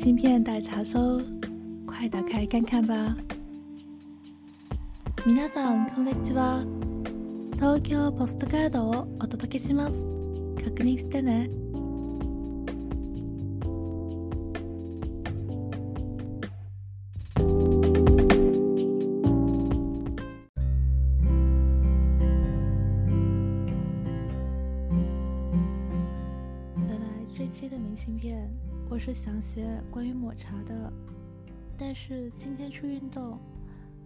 信片待查收，快打开看看吧。皆さんこんにちは。東京ポストカードをお届けします。確認してね。本来这期的明信片我是想写关于抹茶的，但是今天去运动，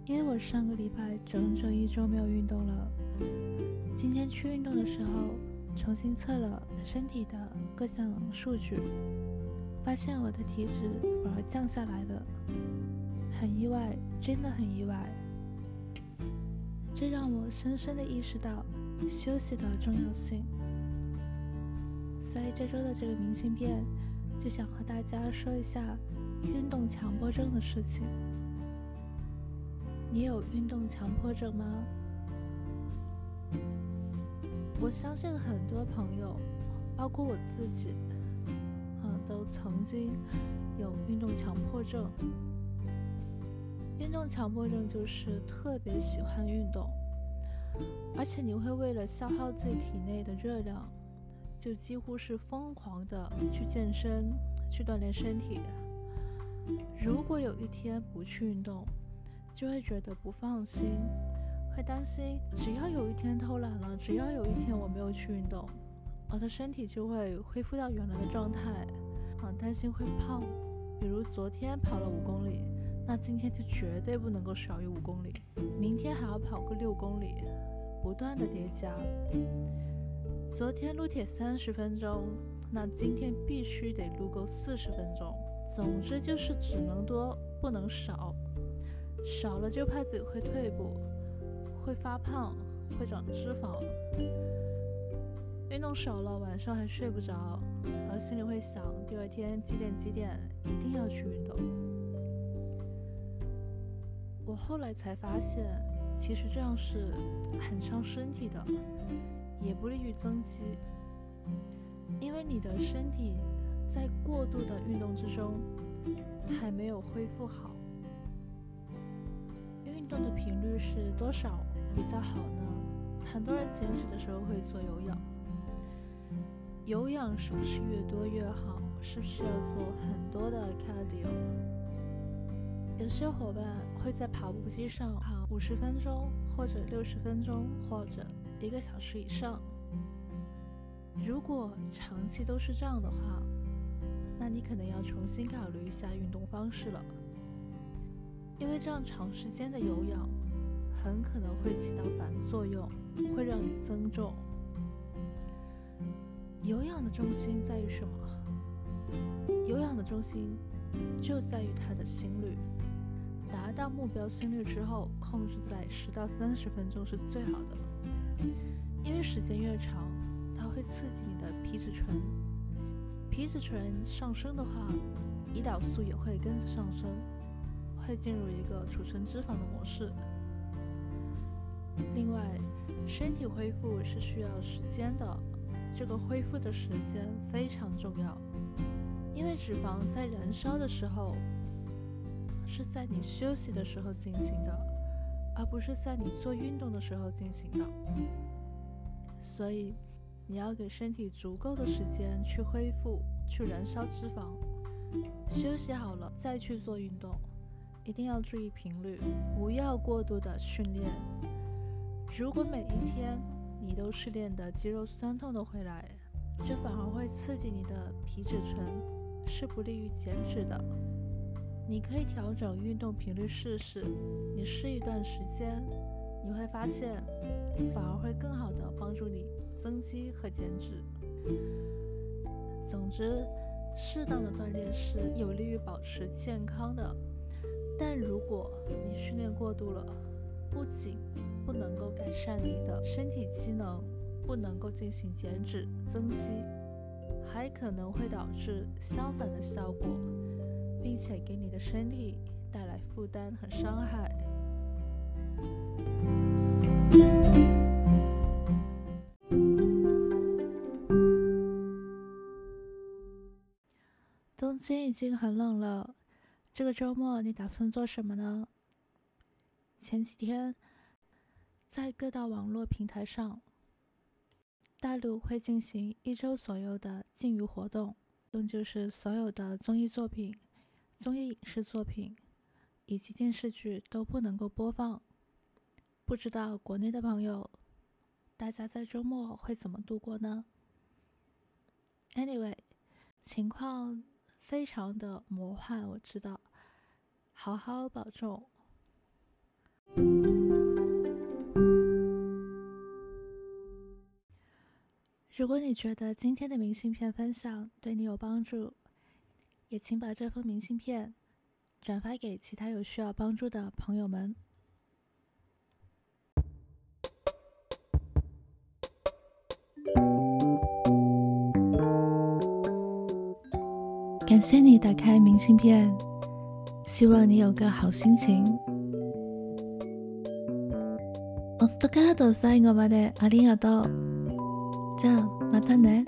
因为我上个礼拜整整一周没有运动了。今天去运动的时候，重新测了身体的各项数据，发现我的体脂反而降下来了，很意外，真的很意外。这让我深深的意识到休息的重要性。所以这周的这个明信片，就想和大家说一下运动强迫症的事情。你有运动强迫症吗？我相信很多朋友，包括我自己，嗯，都曾经有运动强迫症。运动强迫症就是特别喜欢运动，而且你会为了消耗自己体内的热量。就几乎是疯狂的去健身，去锻炼身体。如果有一天不去运动，就会觉得不放心，会担心只要有一天偷懒了，只要有一天我没有去运动，我的身体就会恢复到原来的状态。啊，担心会胖，比如昨天跑了五公里，那今天就绝对不能够少于五公里，明天还要跑个六公里，不断的叠加。昨天撸铁三十分钟，那今天必须得撸够四十分钟。总之就是只能多不能少，少了就怕自己会退步，会发胖，会长脂肪。运动少了晚上还睡不着，然后心里会想第二天几点几点一定要去运动。我后来才发现，其实这样是很伤身体的。也不利于增肌，因为你的身体在过度的运动之中还没有恢复好。运动的频率是多少比较好呢？很多人减脂的时候会做有氧，有氧是不是越多越好？是不是要做很多的 cardio？有些伙伴会在跑步机上跑五十分钟，或者六十分钟，或者。一个小时以上，如果长期都是这样的话，那你可能要重新考虑一下运动方式了。因为这样长时间的有氧，很可能会起到反作用，会让你增重。有氧的重心在于什么？有氧的重心就在于它的心率。达到目标心率之后，控制在十到三十分钟是最好的。因为时间越长，它会刺激你的皮质醇，皮质醇上升的话，胰岛素也会跟着上升，会进入一个储存脂肪的模式。另外，身体恢复是需要时间的，这个恢复的时间非常重要，因为脂肪在燃烧的时候，是在你休息的时候进行的。而不是在你做运动的时候进行的，所以你要给身体足够的时间去恢复、去燃烧脂肪，休息好了再去做运动，一定要注意频率，不要过度的训练。如果每一天你都是练的肌肉酸痛的回来，这反而会刺激你的皮质醇，是不利于减脂的。你可以调整运动频率试试，你试一段时间，你会发现反而会更好的帮助你增肌和减脂。总之，适当的锻炼是有利于保持健康的，但如果你训练过度了，不仅不能够改善你的身体机能，不能够进行减脂增肌，还可能会导致相反的效果。并且给你的身体带来负担和伤害。东京已经很冷了，这个周末你打算做什么呢？前几天，在各大网络平台上，大陆会进行一周左右的禁娱活动，就是所有的综艺作品、综艺影视作品以及电视剧都不能够播放。不知道国内的朋友，大家在周末会怎么度过呢？Anyway，情况非常的魔幻，我知道，好好保重。如果你觉得今天的明信片分享对你有帮助，也请把这封明信片转发给其他有需要帮助的朋友们。感谢你打开明信片，希望你有个好心情。ポストカード最後までありがとう。じゃあ、またね。